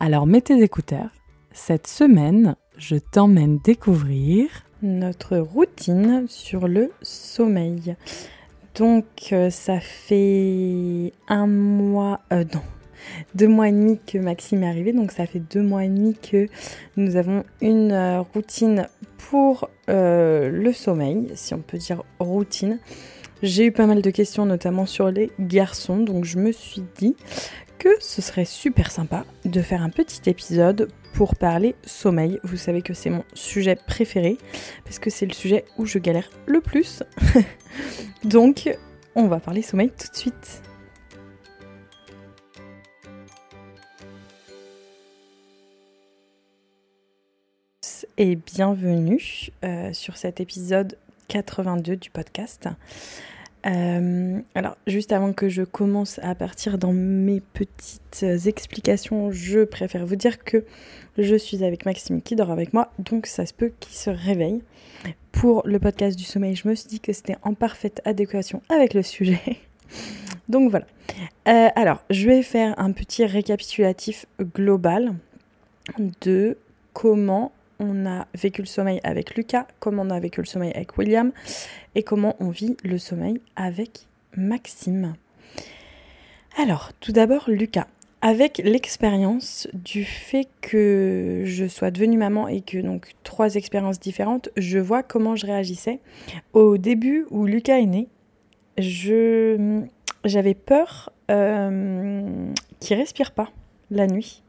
Alors mets tes écouteurs. Cette semaine, je t'emmène découvrir notre routine sur le sommeil. Donc euh, ça fait un mois, euh, non, deux mois et demi que Maxime est arrivé, donc ça fait deux mois et demi que nous avons une euh, routine pour le sommeil, si on peut dire routine. J'ai eu pas mal de questions, notamment sur les garçons, donc je me suis dit ce serait super sympa de faire un petit épisode pour parler sommeil. Vous savez que c'est mon sujet préféré parce que c'est le sujet où je galère le plus. Donc, on va parler sommeil tout de suite. Et bienvenue euh, sur cet épisode 82 du podcast. Euh, alors, juste avant que je commence à partir dans mes petites explications, je préfère vous dire que je suis avec Maxime qui dort avec moi, donc ça se peut qu'il se réveille. Pour le podcast du sommeil, je me suis dit que c'était en parfaite adéquation avec le sujet. donc voilà. Euh, alors, je vais faire un petit récapitulatif global de comment on a vécu le sommeil avec Lucas, comment on a vécu le sommeil avec William et comment on vit le sommeil avec Maxime. Alors, tout d'abord, Lucas. Avec l'expérience du fait que je sois devenue maman et que donc trois expériences différentes, je vois comment je réagissais. Au début où Lucas est né, j'avais peur euh, qu'il respire pas la nuit.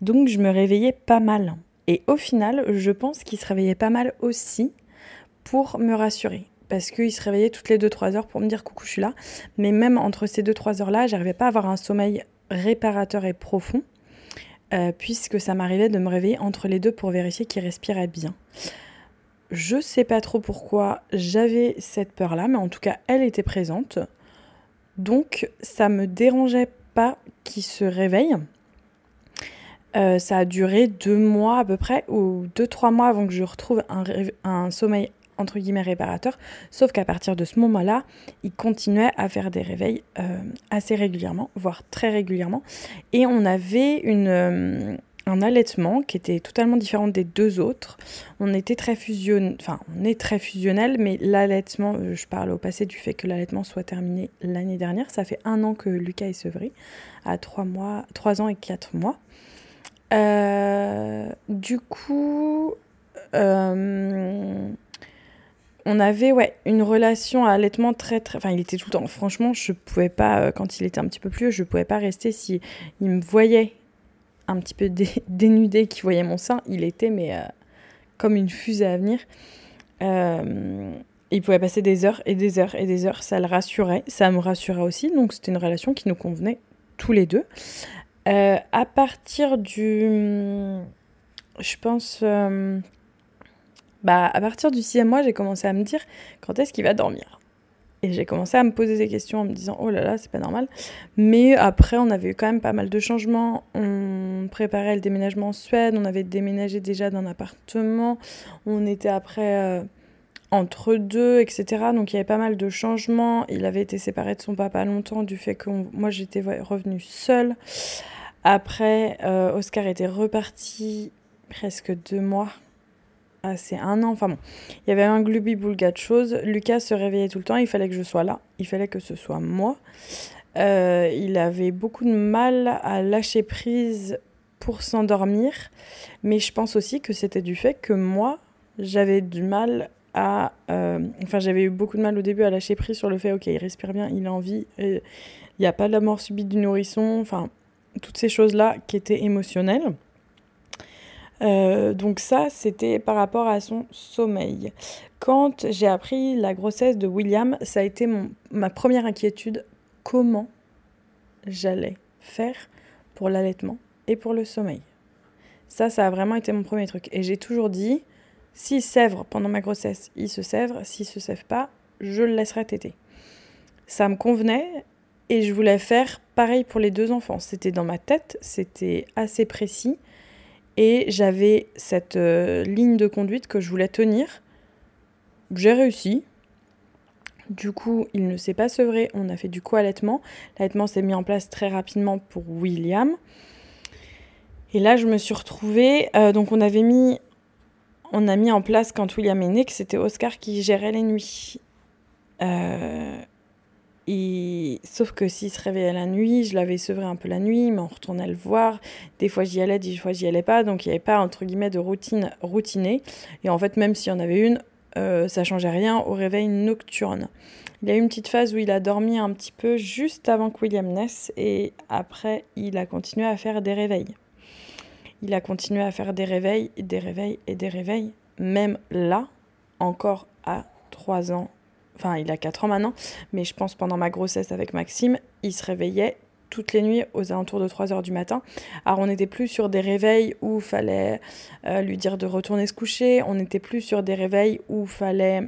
Donc je me réveillais pas mal. Et au final, je pense qu'il se réveillait pas mal aussi pour me rassurer. Parce qu'il se réveillait toutes les 2-3 heures pour me dire coucou, je suis là. Mais même entre ces 2-3 heures-là, j'arrivais pas à avoir un sommeil réparateur et profond. Euh, puisque ça m'arrivait de me réveiller entre les deux pour vérifier qu'il respirait bien. Je sais pas trop pourquoi j'avais cette peur-là, mais en tout cas, elle était présente. Donc, ça me dérangeait pas qu'il se réveille. Euh, ça a duré deux mois à peu près, ou deux, trois mois avant que je retrouve un, sommeil entre guillemets réparateur, sauf qu'à partir de ce moment-là, il continuait à faire des réveils euh, assez régulièrement, voire très régulièrement, et on avait euh, un allaitement qui était totalement différent des deux autres. On était très fusionnel, enfin on est très fusionnel, mais l'allaitement, je parle au passé du fait que l'allaitement soit terminé l'année dernière, ça fait un an que Lucas est sevré, à trois mois, trois ans et quatre mois. Euh, du coup, euh, on avait ouais, une relation à allaitement très très. Enfin, il était tout le temps. Franchement, je pouvais pas, euh, quand il était un petit peu plus vieux, je pouvais pas rester si il me voyait un petit peu dénudé, qu'il voyait mon sein. Il était, mais comme une fusée à venir. il pouvait passer des heures et des heures et des heures. Ça le rassurait. Ça me rassurait aussi. Donc, c'était une relation qui nous convenait tous les deux. Euh, à partir du. Je pense. Euh, bah, à partir du sixième mois, j'ai commencé à me dire quand est-ce qu'il va dormir? Et j'ai commencé à me poser des questions en me disant oh là là, c'est pas normal. Mais après, on avait eu quand même pas mal de changements. On préparait le déménagement en Suède, on avait déménagé déjà d'un appartement. On était après. Euh, entre deux, etc. Donc il y avait pas mal de changements. Il avait été séparé de son papa longtemps du fait que moi j'étais revenue seule. Après, euh, Oscar était reparti presque deux mois. Ah, c'est un an. Enfin bon, il y avait un gloubi-boulga de choses. Lucas se réveillait tout le temps. Il fallait que je sois là. Il fallait que ce soit moi. Euh, il avait beaucoup de mal à lâcher prise pour s'endormir. Mais je pense aussi que c'était du fait que moi, j'avais du mal à. Euh, enfin, j'avais eu beaucoup de mal au début à lâcher prise sur le fait, ok, il respire bien, il a envie. Il n'y a pas de la mort subite du nourrisson. Enfin, toutes ces choses-là qui étaient émotionnelles. Euh, donc ça, c'était par rapport à son sommeil. Quand j'ai appris la grossesse de William, ça a été mon, ma première inquiétude, comment j'allais faire pour l'allaitement et pour le sommeil? Ça, ça a vraiment été mon premier truc. Et j'ai toujours dit, s'il sèvre pendant ma grossesse, il se sèvre. S'il se sèvre pas, je le laisserai téter. Ça me convenait et je voulais faire pareil pour les deux enfants. C'était dans ma tête, c'était assez précis. Et j'avais cette euh, ligne de conduite que je voulais tenir. J'ai réussi. Du coup, il ne s'est pas sevré. On a fait du co-allaitement. L'allaitement s'est mis en place très rapidement pour William. Et là, je me suis retrouvée. Euh, donc, on avait mis. On a mis en place quand William est né que c'était Oscar qui gérait les nuits. Euh, et... Sauf que s'il se réveillait la nuit, je l'avais sevré un peu la nuit, mais on retournait le voir. Des fois j'y allais, des fois j'y allais pas. Donc il n'y avait pas, entre guillemets, de routine routinée. Et en fait, même s'il y en avait une, euh, ça changeait rien au réveil nocturne. Il y a eu une petite phase où il a dormi un petit peu juste avant que William naisse. Et après, il a continué à faire des réveils. Il a continué à faire des réveils, des réveils et des réveils. Même là, encore à 3 ans enfin il a 4 ans maintenant, mais je pense pendant ma grossesse avec Maxime, il se réveillait toutes les nuits aux alentours de 3 heures du matin. Alors on n'était plus sur des réveils où il fallait euh, lui dire de retourner se coucher, on n'était plus sur des réveils où fallait...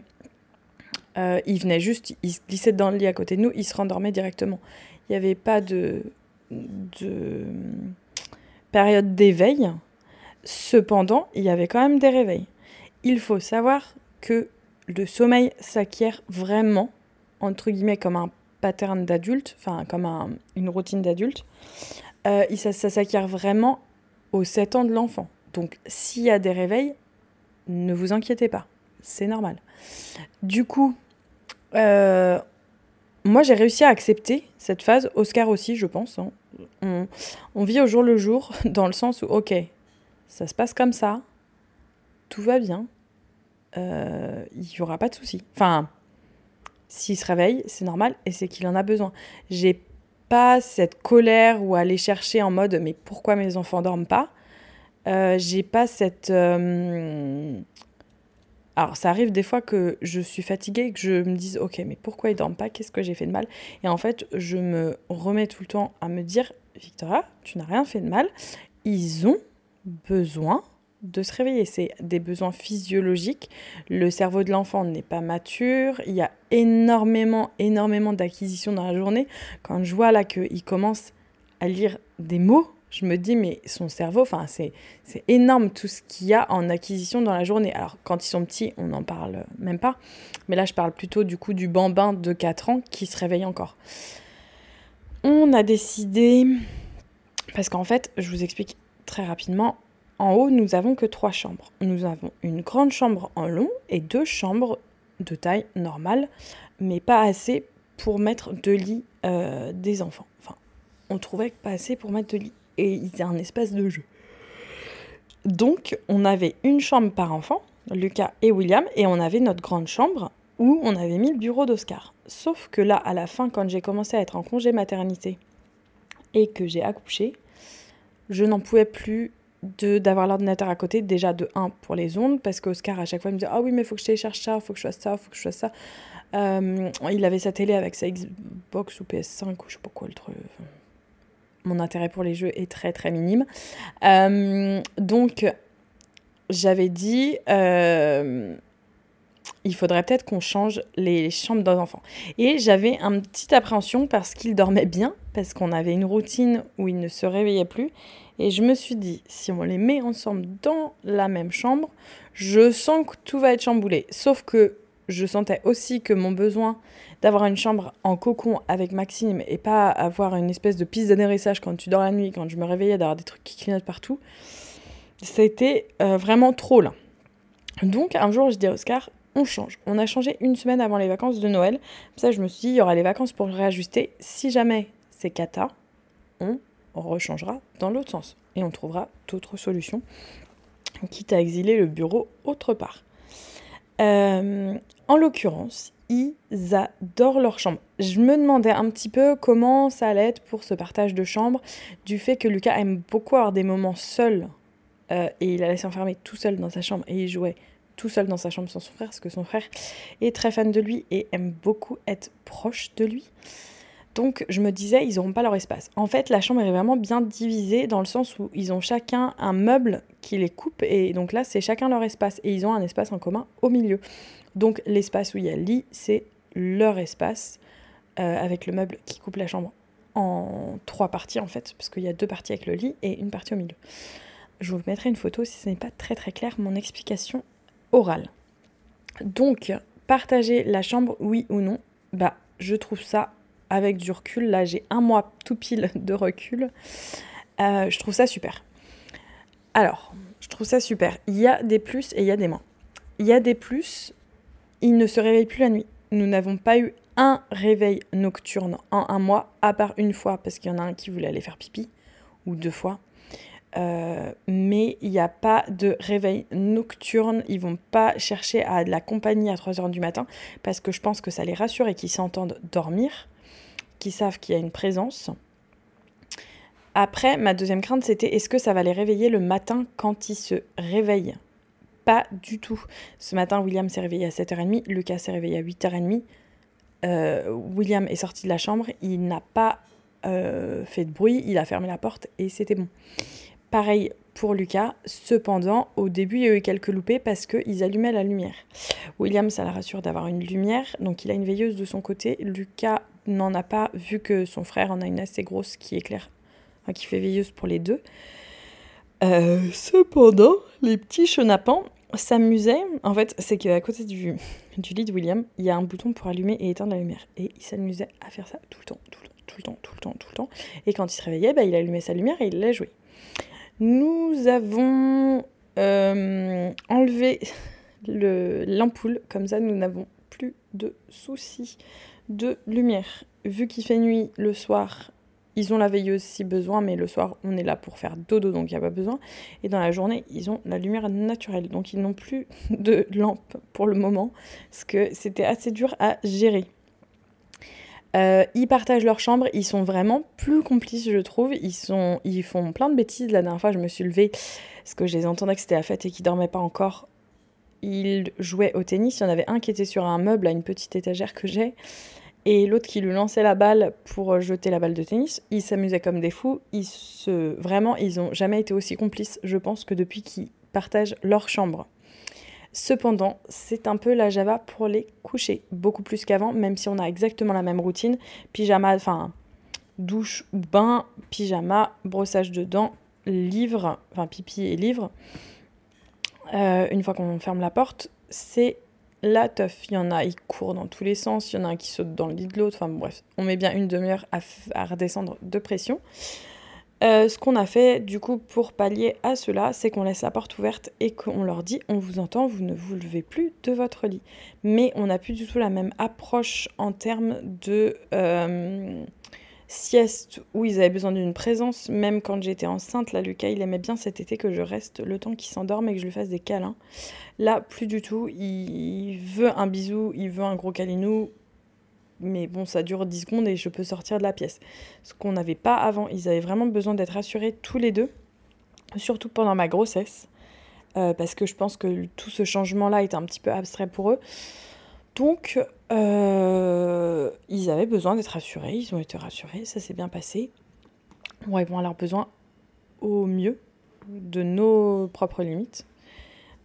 Euh, il venait juste, il se glissait dans le lit à côté de nous, il se rendormait directement. Il n'y avait pas de, de période d'éveil. Cependant, il y avait quand même des réveils. Il faut savoir que le sommeil s'acquiert vraiment, entre guillemets, comme un pattern d'adulte, enfin comme une routine d'adulte. Euh, ça, s'acquiert vraiment aux 7 ans de l'enfant. Donc s'il y a des réveils, ne vous inquiétez pas, c'est normal. Du coup, euh, moi j'ai réussi à accepter cette phase, Oscar aussi je pense. Hein. On, on, vit au jour le jour dans le sens où, ok, ça se passe comme ça, tout va bien, euh, il n'y aura pas de souci. Enfin, s'il se réveille, c'est normal et c'est qu'il en a besoin. J'ai pas cette colère ou aller chercher en mode mais pourquoi mes enfants dorment pas? Euh, J'ai pas cette. Euh, alors, ça arrive des fois que je suis fatiguée et que je me dise Ok, mais pourquoi ils dorment pas? Qu'est-ce que j'ai fait de mal? Et en fait, je me remets tout le temps à me dire Victoria, tu n'as rien fait de mal. Ils ont besoin de se réveiller. C'est des besoins physiologiques. Le cerveau de l'enfant n'est pas mature. Il y a énormément, énormément d'acquisitions dans la journée. Quand je vois là qu'il commence à lire des mots, je me dis, mais son cerveau, c'est, c'est énorme tout ce qu'il y a en acquisition dans la journée. Alors, quand ils sont petits, on n'en parle même pas. Mais là, je parle plutôt du coup du bambin de 4 ans qui se réveille encore. On a décidé, parce qu'en fait, je vous explique très rapidement, en haut, nous avons que trois chambres. Nous avons une grande chambre en long et deux chambres de taille normale, mais pas assez pour mettre deux lits euh, des enfants. Enfin, on trouvait pas assez pour mettre deux lits. Et il y a un espace de jeu. Donc, on avait une chambre par enfant, Lucas et William, et on avait notre grande chambre où on avait mis le bureau d'Oscar. Sauf que là, à la fin, quand j'ai commencé à être en congé maternité et que j'ai accouché, je n'en pouvais plus d'avoir l'ordinateur à côté, déjà de 1 pour les ondes, parce qu'Oscar à chaque fois il me dit Ah oui, mais faut que je télécharge ça, faut que je fasse ça, faut que je fasse ça. Euh, il avait sa télé avec sa Xbox ou PS5 ou je sais pas quoi le truc. Mon intérêt pour les jeux est très très minime. Euh, donc j'avais dit euh, il faudrait peut-être qu'on change les chambres d'un enfant. Et j'avais une petite appréhension parce qu'il dormait bien, parce qu'on avait une routine où il ne se réveillait plus. Et je me suis dit, si on les met ensemble dans la même chambre, je sens que tout va être chamboulé. Sauf que je sentais aussi que mon besoin d'avoir une chambre en cocon avec Maxime et pas avoir une espèce de piste d'adhérissage quand tu dors la nuit, quand je me réveillais d'avoir des trucs qui clignotent partout, ça euh, vraiment trop là. Donc un jour, je dis à Oscar, on change. On a changé une semaine avant les vacances de Noël. ça, je me suis dit, il y aura les vacances pour réajuster. Si jamais c'est cata, on rechangera dans l'autre sens. Et on trouvera d'autres solutions, quitte à exiler le bureau autre part. Euh, en l'occurrence, ils adorent leur chambre. Je me demandais un petit peu comment ça allait être pour ce partage de chambre, du fait que Lucas aime beaucoup avoir des moments seuls, euh, et il allait s'enfermer tout seul dans sa chambre, et il jouait tout seul dans sa chambre sans son frère, parce que son frère est très fan de lui et aime beaucoup être proche de lui. Donc je me disais, ils n'auront pas leur espace. En fait, la chambre est vraiment bien divisée dans le sens où ils ont chacun un meuble qui les coupe. Et donc là, c'est chacun leur espace. Et ils ont un espace en commun au milieu. Donc l'espace où il y a le lit, c'est leur espace euh, avec le meuble qui coupe la chambre en trois parties en fait, parce qu'il y a deux parties avec le lit et une partie au milieu. Je vous mettrai une photo si ce n'est pas très très clair mon explication orale. Donc, partager la chambre, oui ou non Bah, je trouve ça avec du recul. Là, j'ai un mois tout pile de recul. Euh, je trouve ça super. Alors, je trouve ça super. Il y a des plus et il y a des moins. Il y a des plus, il ne se réveille plus la nuit. Nous n'avons pas eu un réveil nocturne en un mois, à part une fois parce qu'il y en a un qui voulait aller faire pipi, ou deux fois. Euh, mais il n'y a pas de réveil nocturne. Ils vont pas chercher à de la compagnie à 3h du matin parce que je pense que ça les rassure et qu'ils s'entendent dormir, qu'ils savent qu'il y a une présence. Après, ma deuxième crainte, c'était est-ce que ça va les réveiller le matin quand ils se réveillent? Pas du tout. Ce matin, William s'est réveillé à 7h30, Lucas s'est réveillé à 8h30. Euh, William est sorti de la chambre, il n'a pas euh, fait de bruit, il a fermé la porte et c'était bon. Pareil pour Lucas, cependant, au début, il y a eu quelques loupés parce qu'ils allumaient la lumière. William, ça la rassure d'avoir une lumière, donc il a une veilleuse de son côté. Lucas n'en a pas, vu que son frère en a une assez grosse qui éclaire, qui fait veilleuse pour les deux. Euh, cependant, les petits chenapans, s'amusait, en fait, c'est qu'à côté du, du lit de William, il y a un bouton pour allumer et éteindre la lumière. Et il s'amusait à faire ça tout le temps, tout le temps, tout le temps, tout le temps, tout le temps. Et quand il se réveillait, bah, il allumait sa lumière et il l'a joué. Nous avons euh, enlevé l'ampoule, comme ça nous n'avons plus de soucis de lumière. Vu qu'il fait nuit le soir, ils ont la veilleuse si besoin, mais le soir, on est là pour faire dodo, donc il n'y a pas besoin. Et dans la journée, ils ont la lumière naturelle. Donc ils n'ont plus de lampe pour le moment, parce que c'était assez dur à gérer. Euh, ils partagent leur chambre, ils sont vraiment plus complices, je trouve. Ils, font plein de bêtises. La dernière fois, je me suis levée parce que je les entendais que c'était la fête et qu'ils dormaient pas encore. Ils jouaient au tennis. Il y en avait un qui était sur un meuble à une petite étagère que j'ai et l'autre qui lui lançait la balle pour jeter la balle de tennis. Ils s'amusaient comme des fous. Ils se... Vraiment, ils n'ont jamais été aussi complices, je pense, que depuis qu'ils partagent leur chambre. Cependant, c'est un peu la Java pour les coucher, beaucoup plus qu'avant, même si on a exactement la même routine. Pyjama, enfin, douche ou bain, pyjama, brossage de dents, livre, enfin pipi et livre. Euh, une fois qu'on ferme la porte, c'est la teuf, il y en a, ils courent dans tous les sens, il y en a un qui saute dans le lit de l'autre, enfin bref, on met bien une demi-heure à, redescendre de pression. Euh, ce qu'on a fait du coup pour pallier à cela, c'est qu'on laisse la porte ouverte et qu'on leur dit on vous entend, vous ne vous levez plus de votre lit. Mais on n'a plus du tout la même approche en termes de euh, sieste où ils avaient besoin d'une présence. Même quand j'étais enceinte, là, Lucas, il aimait bien cet été que je reste le temps qu'il s'endorme et que je lui fasse des câlins. Là, plus du tout. Il veut un bisou, il veut un gros câlinou. Mais bon, ça dure 10 secondes et je peux sortir de la pièce. Ce qu'on n'avait pas avant. Ils avaient vraiment besoin d'être rassurés tous les deux. Surtout pendant ma grossesse. Euh, parce que je pense que tout ce changement-là était un petit peu abstrait pour eux. Donc, euh, ils avaient besoin d'être rassurés, ils ont été rassurés, ça s'est bien passé. On répond à leurs besoins au mieux de nos propres limites.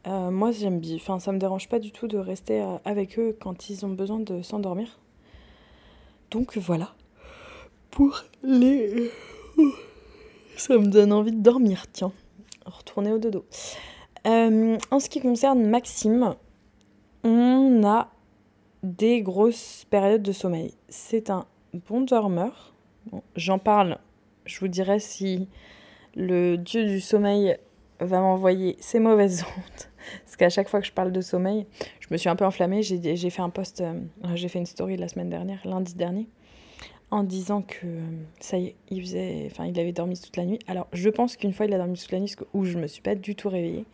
Euh, moi, j'aime bien, enfin, ça me dérange pas du tout de rester euh, avec eux quand ils ont besoin de s'endormir. Donc voilà. Pour les. Ça me donne envie de dormir, tiens. Retourner au dodo. en ce qui concerne Maxime, on a des grosses périodes de sommeil. C'est un bon dormeur. J'en parle, je vous dirai si le dieu du sommeil va m'envoyer ses mauvaises ondes. Parce qu'à chaque fois que je parle de sommeil, je me suis un peu enflammée. J'ai fait un post, euh, j'ai fait une story la semaine dernière, lundi dernier, en disant que euh, ça y est, il, faisait, enfin, il avait dormi toute la nuit. Alors, je pense qu'une fois, il a dormi toute la nuit où je me suis pas du tout réveillée.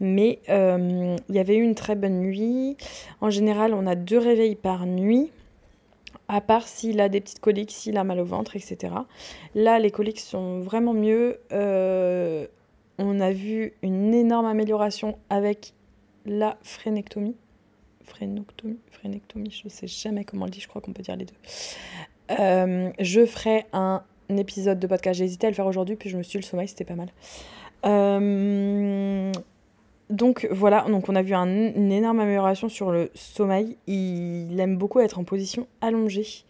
Mais euh, il y avait eu une très bonne nuit. En général, on a deux réveils par nuit, à part s'il a des petites coliques, s'il a mal au ventre, etc. Là, les coliques sont vraiment mieux. Euh, on a vu une énorme amélioration avec la frénectomie. Frénectomie, frénectomie, je ne sais jamais comment on le dit, je crois qu'on peut dire les deux. Euh, je ferai un épisode de podcast. J'ai hésité à le faire aujourd'hui, puis je me suis le sommeil, c'était pas mal. Donc voilà, on a vu une énorme amélioration sur le sommeil. Il aime beaucoup être en position allongée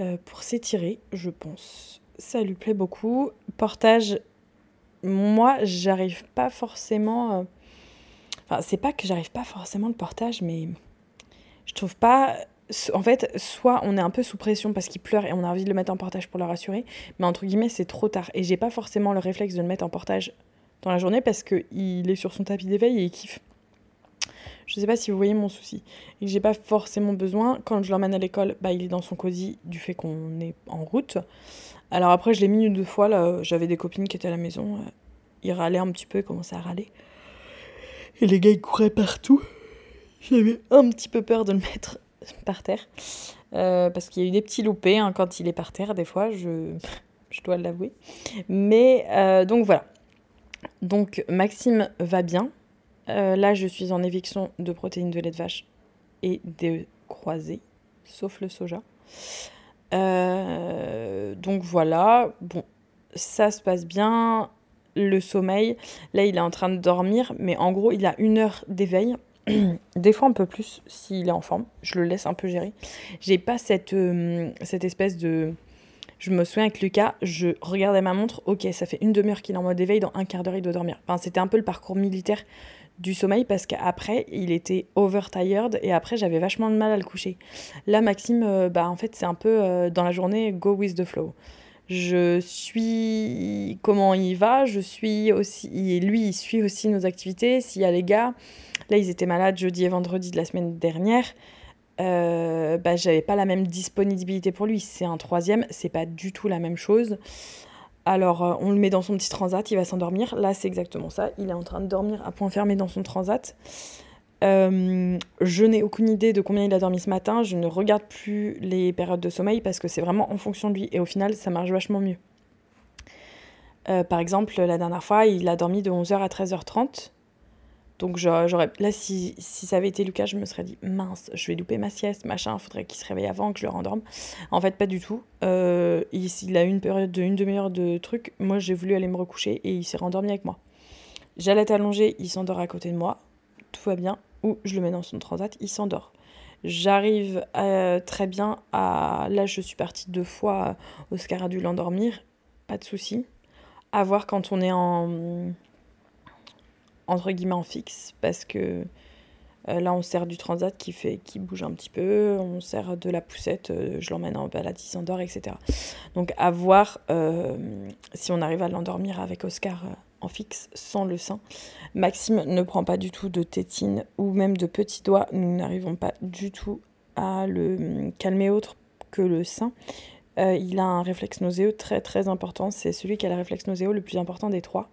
euh, pour s'étirer, je pense. Ça lui plaît beaucoup. Portage, moi, j'arrive pas forcément. Euh, enfin, c'est pas que j'arrive pas forcément le portage, mais je trouve pas. En fait, soit on est un peu sous pression parce qu'il pleure et on a envie de le mettre en portage pour le rassurer, mais entre guillemets, c'est trop tard. Et j'ai pas forcément le réflexe de le mettre en portage dans la journée parce qu'il est sur son tapis d'éveil et il kiffe. Je sais pas si vous voyez mon souci. Et j'ai pas forcément besoin. Quand je l'emmène à l'école, bah, il est dans son cosy du fait qu'on est en route. Alors après, je l'ai mis une deux fois. J'avais des copines qui étaient à la maison. Euh, il râlait un petit peu, il commençait à râler. Et les gars, ils couraient partout. J'avais un petit peu peur de le mettre par terre. Euh, parce qu'il y a eu des petits loupés hein, quand il est par terre, des fois, je, je dois l'avouer. Mais euh, donc voilà. Donc Maxime va bien. Euh, là, je suis en éviction de protéines de lait de vache et de croisés, sauf le soja. Euh, donc voilà, bon, ça se passe bien. Le sommeil, là, il est en train de dormir, mais en gros, il a une heure d'éveil. Des fois un peu plus s'il est en forme. Je le laisse un peu gérer. J'ai pas cette, euh, cette espèce de je me souviens avec Lucas, je regardais ma montre, ok, ça fait une demi-heure qu'il est en mode éveil, dans un quart d'heure il doit dormir. C'était un peu le parcours militaire du sommeil parce qu'après il était overtired et après j'avais vachement de mal à le coucher. Là, Maxime, euh, bah en fait c'est un peu euh, dans la journée go with the flow. Je suis comment il va, je suis aussi, lui il suit aussi nos activités. S'il y a les gars, là ils étaient malades jeudi et vendredi de la semaine dernière. Euh, bah, j'avais pas la même disponibilité pour lui. C'est un troisième, c'est pas du tout la même chose. Alors, euh, on le met dans son petit transat, il va s'endormir. Là, c'est exactement ça. Il est en train de dormir à point fermé dans son transat. Euh, je n'ai aucune idée de combien il a dormi ce matin. Je ne regarde plus les périodes de sommeil parce que c'est vraiment en fonction de lui. Et au final, ça marche vachement mieux. par exemple, la dernière fois, il a dormi de 11h à 13h30. Donc j'aurais là si, si, ça avait été Lucas, je me serais dit mince, je vais louper ma sieste, machin, faudrait qu'il se réveille avant que je le rendorme. En fait, pas du tout. Euh, il, a eu une période de une demi-heure de truc. Moi, j'ai voulu aller me recoucher et il s'est rendormi avec moi. J'allais t'allonger, il s'endort à côté de moi, tout va bien. Ou je le mets dans son transat, il s'endort. J'arrive euh, très bien à. Là, je suis partie deux fois. Oscar a dû l'endormir, pas de souci. À voir quand on est en entre guillemets en fixe parce que euh, là on sert du transat qui fait qui bouge un petit peu, on sert de la poussette, euh, je l'emmène en balade, il s'endort, etc. Donc à voir euh, si on arrive à l'endormir avec Oscar en fixe sans le sein. Maxime ne prend pas du tout de tétine ou même de petits doigts, nous n'arrivons pas du tout à le hum, calmer autre que le sein. il a un réflexe nauséeux très très important, c'est celui qui a le réflexe nauséeux le plus important des trois.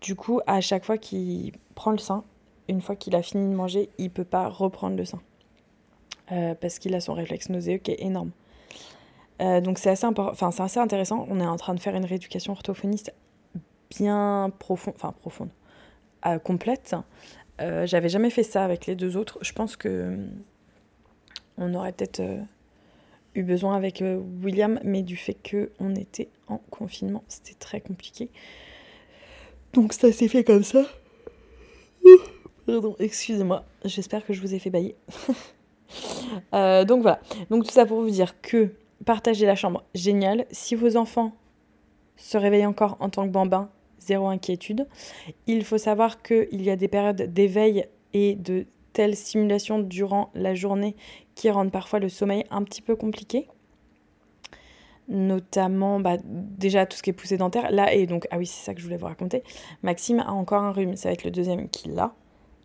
Du coup, à chaque fois qu'il prend le sein, une fois qu'il a fini de manger, il peut pas reprendre le sein. Euh, parce qu'il a son réflexe nauséeux qui est énorme. Euh, donc c'est assez, assez intéressant. On est en train de faire une rééducation orthophoniste bien profonde, enfin profonde, euh, complète. J'avais jamais fait ça avec les deux autres. Je pense que on aurait peut-être eu besoin avec William, mais du fait qu'on était en confinement, c'était très compliqué. Donc ça s'est fait comme ça. Pardon, excusez-moi. J'espère que je vous ai fait bailler. Euh, donc voilà. Donc tout ça pour vous dire que partager la chambre, génial. Si vos enfants se réveillent encore en tant que bambin, zéro inquiétude. Il faut savoir qu'il y a des périodes d'éveil et de telles stimulations durant la journée qui rendent parfois le sommeil un petit peu compliqué notamment bah, déjà tout ce qui est poussé dentaire. Là, et donc, ah oui, c'est ça que je voulais vous raconter. Maxime a encore un rhume, ça va être le deuxième qu'il a.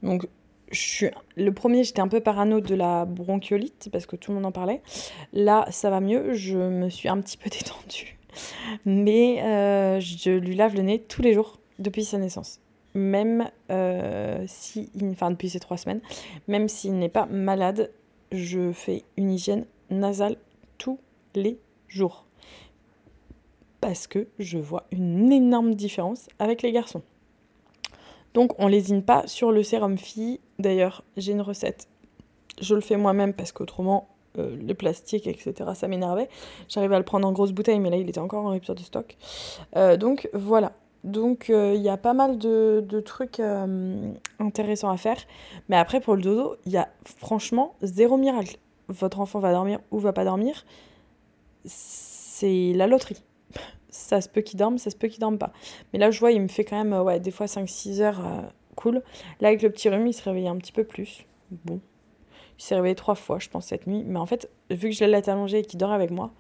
Donc, je suis... le premier, j'étais un peu parano de la bronchiolite parce que tout le monde en parlait. Là, ça va mieux, je me suis un petit peu détendue. Mais euh, je lui lave le nez tous les jours depuis sa naissance. Même euh, si, enfin depuis ces trois semaines, même s'il n'est pas malade, je fais une hygiène nasale tous les jours parce que je vois une énorme différence avec les garçons. Donc on lésine pas sur le sérum fille. D'ailleurs, j'ai une recette. Je le fais moi-même parce qu'autrement, les plastiques, etc. Ça m'énervait. J'arrivais à le prendre en grosse bouteille, mais là, il était encore en rupture de stock. donc voilà. Donc il y a pas mal de, de trucs intéressants à faire. Mais après, pour le dodo, il y a franchement zéro miracle. Votre enfant va dormir ou va pas dormir. C'est la loterie ça se peut qu'il dorme, ça se peut qu'il dorme pas. Mais là, je vois, il me fait quand même, ouais, des fois 5-6 heures, euh, cool. Là, avec le petit rhume, il se réveillait un petit peu plus. Bon. Il s'est réveillé trois fois, je pense, cette nuit. Mais en fait, vu que je l'ai allongé et qu'il dort avec moi,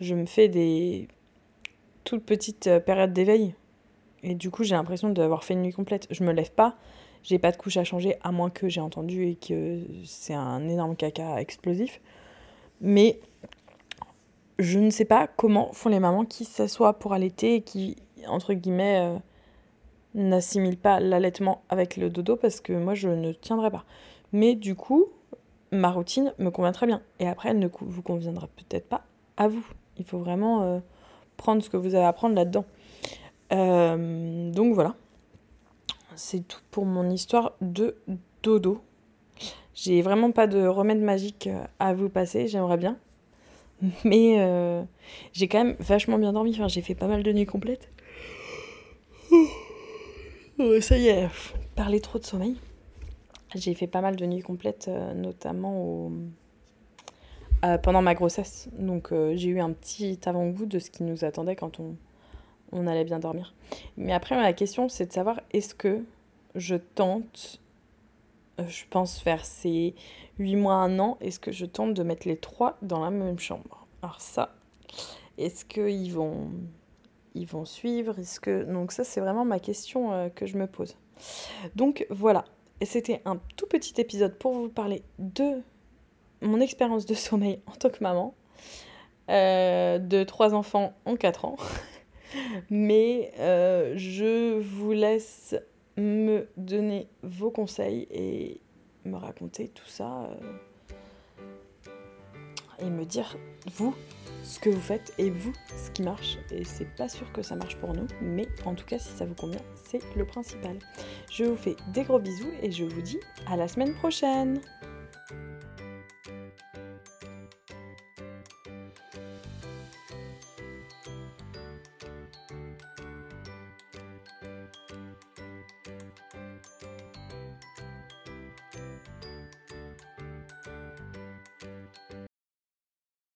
je me fais des toutes petites euh, périodes d'éveil. Et du coup, j'ai l'impression d'avoir fait une nuit complète. Je me lève pas, j'ai pas de couche à changer, à moins que j'ai entendu et que c'est un énorme caca explosif. Mais je ne sais pas comment font les mamans qui s'assoient pour allaiter et qui, entre guillemets, euh, n'assimilent pas l'allaitement avec le dodo parce que moi, je ne tiendrai pas. Mais du coup, ma routine me convient très bien. Et après, elle ne vous conviendra peut-être pas à vous. Il faut vraiment euh, prendre ce que vous avez à prendre là-dedans. Euh, donc voilà. C'est tout pour mon histoire de dodo. J'ai vraiment pas de remède magique à vous passer, j'aimerais bien. Mais euh, j'ai quand même vachement bien dormi. Enfin, j'ai fait pas mal de nuits complètes. Oh, ça y est, parler trop de sommeil. J'ai fait pas mal de nuits complètes, euh, notamment au... Euh, pendant ma grossesse. Donc j'ai eu un petit avant-goût de ce qui nous attendait quand on, on allait bien dormir. Mais après, la question, c'est de savoir est-ce que je tente, je pense vers ces 8 mois, 1 an, est-ce que je tente de mettre les trois dans la même chambre? Alors ça, est-ce qu'ils vont, ils vont suivre? Est-ce que... Donc ça, c'est vraiment ma question euh, que je me pose. Donc voilà, c'était un tout petit épisode pour vous parler de mon expérience de sommeil en tant que maman, euh, de trois enfants en 4 ans. Mais euh, je vous laisse me donner vos conseils et me raconter tout ça euh, et me dire vous ce que vous faites et vous ce qui marche et c'est pas sûr que ça marche pour nous mais en tout cas si ça vous convient c'est le principal. Je vous fais des gros bisous et je vous dis à la semaine prochaine